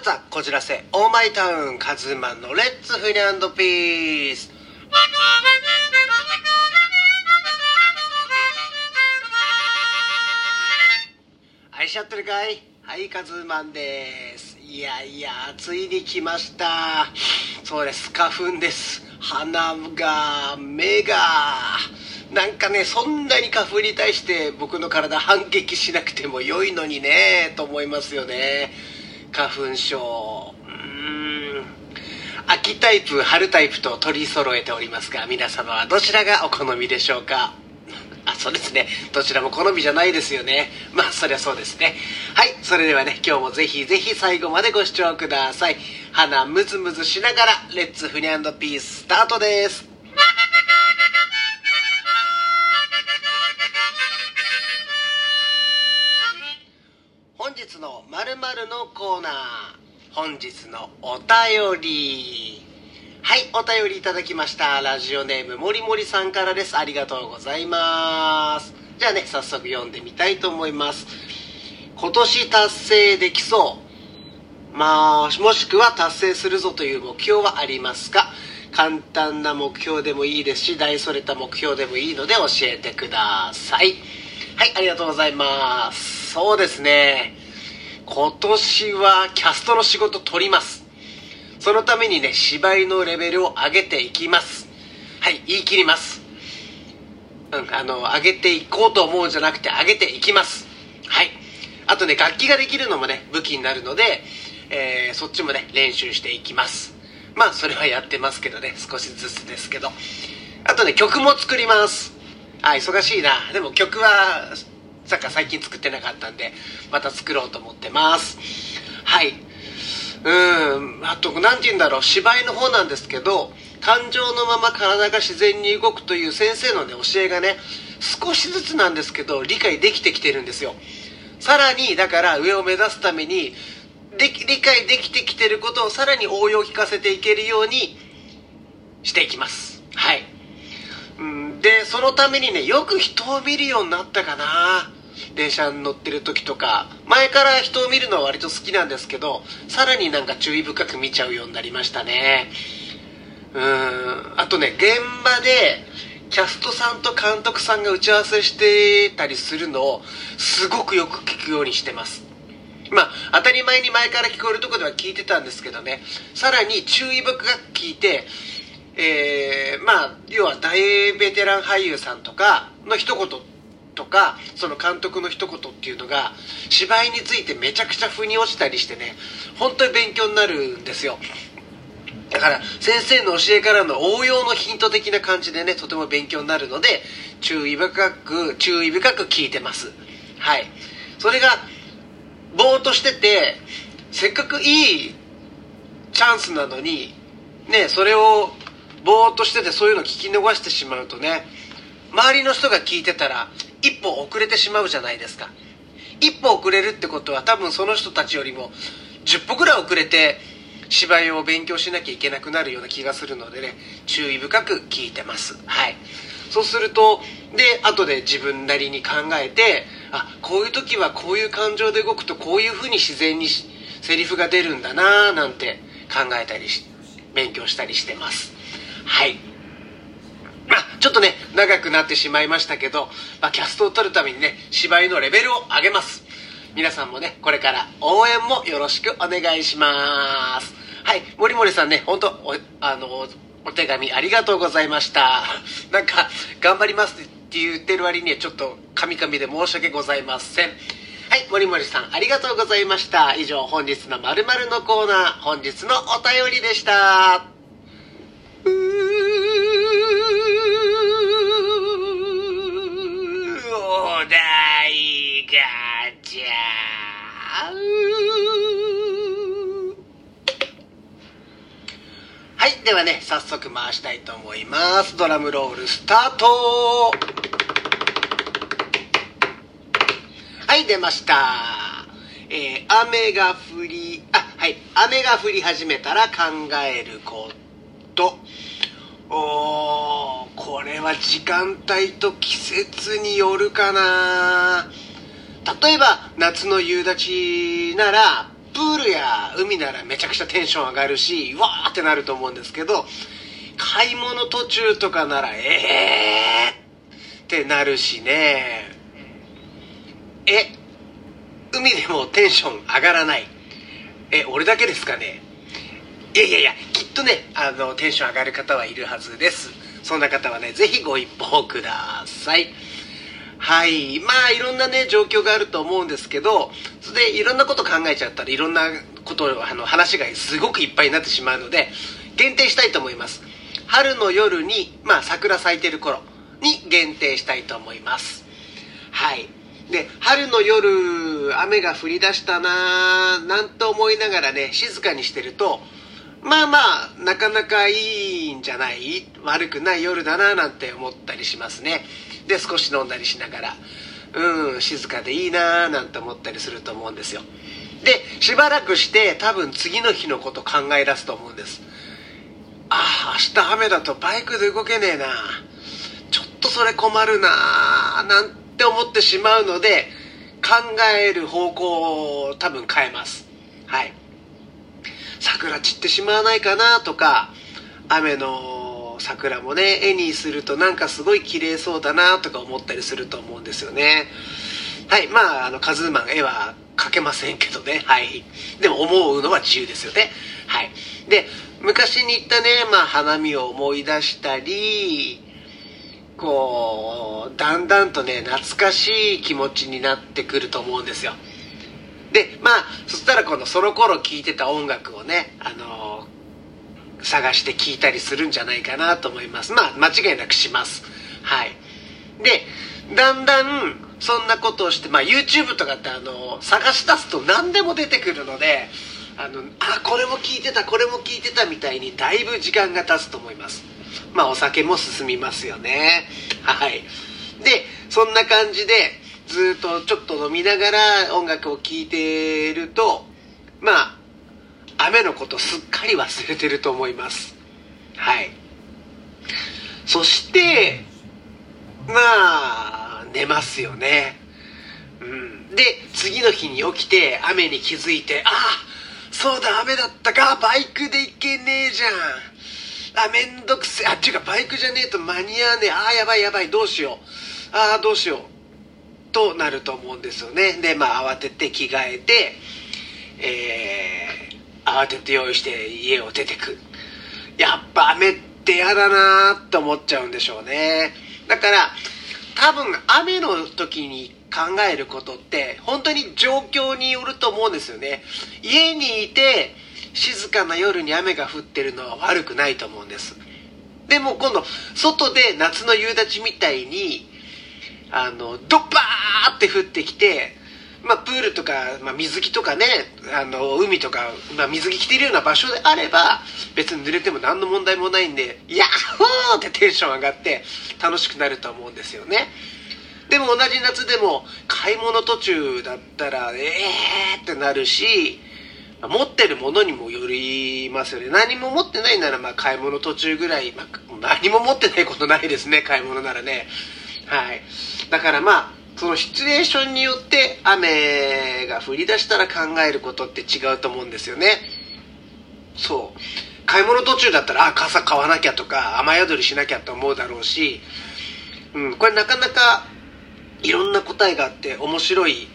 物はこじらせオーマイタウンカズマンのレッツフリアンドピース。愛し合ってるかい？はいカズマンです。いやいやついに来ました。そうです。花粉です。鼻が目が。なんかねそんなに花粉に対して僕の体反撃しなくても良いのにねと思いますよね。花粉症。うーん。秋タイプ春タイプと取り揃えておりますが皆様はどちらがお好みでしょうか？あそうですね。どちらも好みじゃないですよね。まあそりゃそうですね。はいそれではね今日もぜひぜひ最後までご視聴ください。鼻ムズムズしながらレッツフニャンドピーススタートです。日の〇〇のコーナー。本日のお便り。はいお便りいただきました。ラジオネームもりもりさんからです。ありがとうございます。じゃあね早速読んでみたいと思います。今年達成できそう。まあもしくは達成するぞという目標はありますか？簡単な目標でもいいですし大それた目標でもいいので教えてください。はいありがとうございます。そうですね。今年はキャストの仕事取ります。そのためにね芝居のレベルを上げていきます。はい言い切ります。うんあの上げていこうと思うんじゃなくて上げていきます。はい。あとね楽器ができるのもね武器になるので、えーそっちもね練習していきます。まあそれはやってますけどね少しずつですけど。あとね曲も作ります。あ忙しいな。でも曲はさっき最近作ってなかったんでまた作ろうと思ってます。はい。うん。あと何て言うんだろう。芝居の方なんですけど感情のまま体が自然に動くという先生のね教えがね少しずつなんですけど理解できてきてるんですよ。さらにだから上を目指すためにで理解できてきてることをさらに応用を聞かせていけるようにしていきます。はい。うん。でそのためにねよく人を見るようになったかな。電車に乗ってる時とか前から人を見るのは割と好きなんですけどさらになんか注意深く見ちゃうようになりましたね。うん。あとね現場でキャストさんと監督さんが打ち合わせしてたりするのをすごくよく聞くようにしてます。まあ当たり前に前から聞こえるとこでは聞いてたんですけどね。さらに注意深く聞いてえーまあ要は大ベテラン俳優さんとかの一言とかその監督の一言っていうのが芝居についてめちゃくちゃ腑に落ちたりしてね本当に勉強になるんですよ。だから先生の教えからの応用のヒント的な感じでねとても勉強になるので注意深く注意深く聞いてます。はい。それがぼーっとしててせっかくいいチャンスなのにねそれをぼーっとしててそういうの聞き逃してしまうとね周りの人が聞いてたら一歩遅れてしまうじゃないですか。一歩遅れるってことは多分その人たちよりも10歩ぐらい遅れて芝居を勉強しなきゃいけなくなるような気がするのでね注意深く聞いてます。はい。そうするとで後で自分なりに考えてあこういう時はこういう感情で動くとこういうふうに自然にセリフが出るんだなーなんて考えたりし勉強したりしてます。はい、ちょっとね長くなってしまいましたけど、まあ、キャストを取るためにね芝居のレベルを上げます。皆さんもねこれから応援もよろしくお願いします。はい森森さんね本当おあのお手紙ありがとうございました。なんか頑張りますって言ってる割にはちょっとカミカミで申し訳ございません。はい森森さんありがとうございました。以上本日の〇〇のコーナー本日のお便りでした。はいではね早速回したいと思います。ドラムロールスタート。はい出ました。えー雨が降りあはい雨が降り始めたら考えること。おーこれは時間帯と季節によるかな。例えば夏の夕立ならプールや海ならめちゃくちゃテンション上がるしわーってなると思うんですけど買い物途中とかならえーってなるしね。え海でもテンション上がらない。え俺だけですかね。いやいやいやきっとねあのテンション上がる方はいるはずです。そんな方はねぜひご一報ください。はい。まあいろんなね状況があると思うんですけどそれでいろんなこと考えちゃったらいろんなことあの話がすごくいっぱいになってしまうので限定したいと思います。春の夜にまあ桜咲いてる頃に限定したいと思います。はい。で春の夜雨が降り出したなーなんと思いながらね静かにしてるとまあまあなかなかいいんじゃない？悪くない夜だななんて思ったりしますね。で少し飲んだりしながら。うん静かでいいなーなんて思ったりすると思うんですよ。でしばらくして多分次の日のこと考え出すと思うんです。ああ明日雨だとバイクで動けねえな。ちょっとそれ困るななんて思ってしまうので考える方向を多分変えます。はい。桜散ってしまわないかなとか雨の桜もね絵にするとなんかすごい綺麗そうだなとか思ったりすると思うんですよね。はいまああのカズーマン絵は描けませんけどね。はい。でも思うのは自由ですよね。はい。で昔に行ったねまあ花見を思い出したりこうだんだんとね懐かしい気持ちになってくると思うんですよ。でまあそしたらこのその頃聴いてた音楽をねあのー、探して聴いたりするんじゃないかなと思います。まあ間違いなくします。はい。でだんだんそんなことをして、まあ、YouTube とかってあの探し出すと何でも出てくるのであのあこれも聞いてたこれも聞いてたみたいにだいぶ時間が経つと思います。まあお酒も進みますよね。はい。でそんな感じでずっとちょっと飲みながら音楽を聴いてるとまあ雨のことすっかり忘れてると思います。はい。そしてまあ寝ますよね。うん。で次の日に起きて雨に気づいてああそうだ雨だったか。バイクで行けねえじゃん。あめんどくせえ。あっちがバイクじゃねえと間に合わねえ。ああやばいやばいどうしよう。ああどうしよう。となると思うんですよね。でまあ慌てて着替えてえー、慌てて用意して家を出てく。やっぱ雨って嫌だなーって思っちゃうんでしょうね。だから多分雨の時に考えることって本当に状況によると思うんですよね。家にいて静かな夜に雨が降ってるのは悪くないと思うんです。でも今度外で夏の夕立みたいにあのドッバーって降ってきてまあ、プールとか、まあ、水着とかねあの海とか、まあ、水着着てるような場所であれば別に濡れても何の問題もないんでヤッホーってテンション上がって楽しくなると思うんですよね。でも同じ夏でも買い物途中だったらええーってなるし持ってるものにもよりますよね。何も持ってないならまあ買い物途中ぐらい、まあ、何も持ってないことないですね買い物ならね。はい。だからまあそのシチュエーションによって雨が降り出したら考えることって違うと思うんですよね。そう。買い物途中だったらあ傘買わなきゃとか雨宿りしなきゃと思うだろうし、うん、これなかなかいろんな答えがあって面白い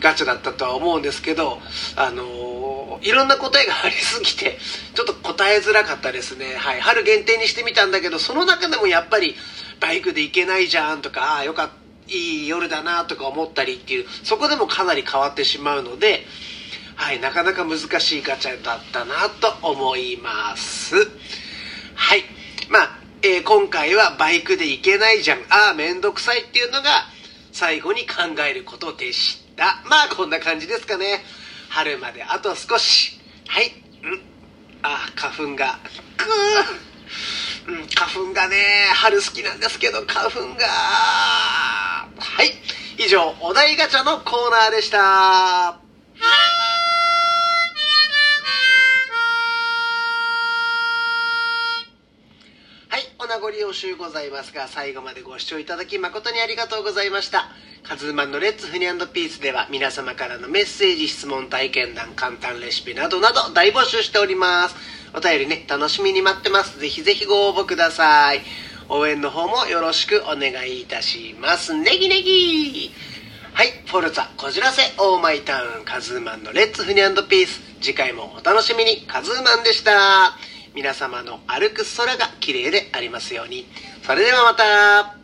ガチャだったとは思うんですけどあのー、いろんな答えがありすぎてちょっと答えづらかったですね。はい。春限定にしてみたんだけどその中でもやっぱりバイクで行けないじゃんとかああよかったいい夜だなとか思ったりっていうそこでもかなり変わってしまうのではいなかなか難しいガチャだったなと思います。はいまあ、えー、今回はバイクで行けないじゃん。ああめんどくさいっていうのが最後に考えることでした。まあこんな感じですかね。春まであと少し。はいうん。あ花粉が。くー。うん、花粉がね春好きなんですけど花粉が。はい。以上お題ガチャのコーナーでした。はいお名残惜しゅうございますが最後までご視聴いただき誠にありがとうございました。カズーマンのレッツフニャンドピースでは皆様からのメッセージ、質問、体験談、簡単レシピなどなど大募集しております。お便りね、楽しみに待ってます。ぜひぜひご応募ください。応援の方もよろしくお願いいたします。ネギネギはい、フォルツァ、こじらせ、オーマイタウン、カズーマンのレッツフニャンドピース。次回もお楽しみに、カズーマンでした。皆様の歩く空が綺麗でありますように。それではまた。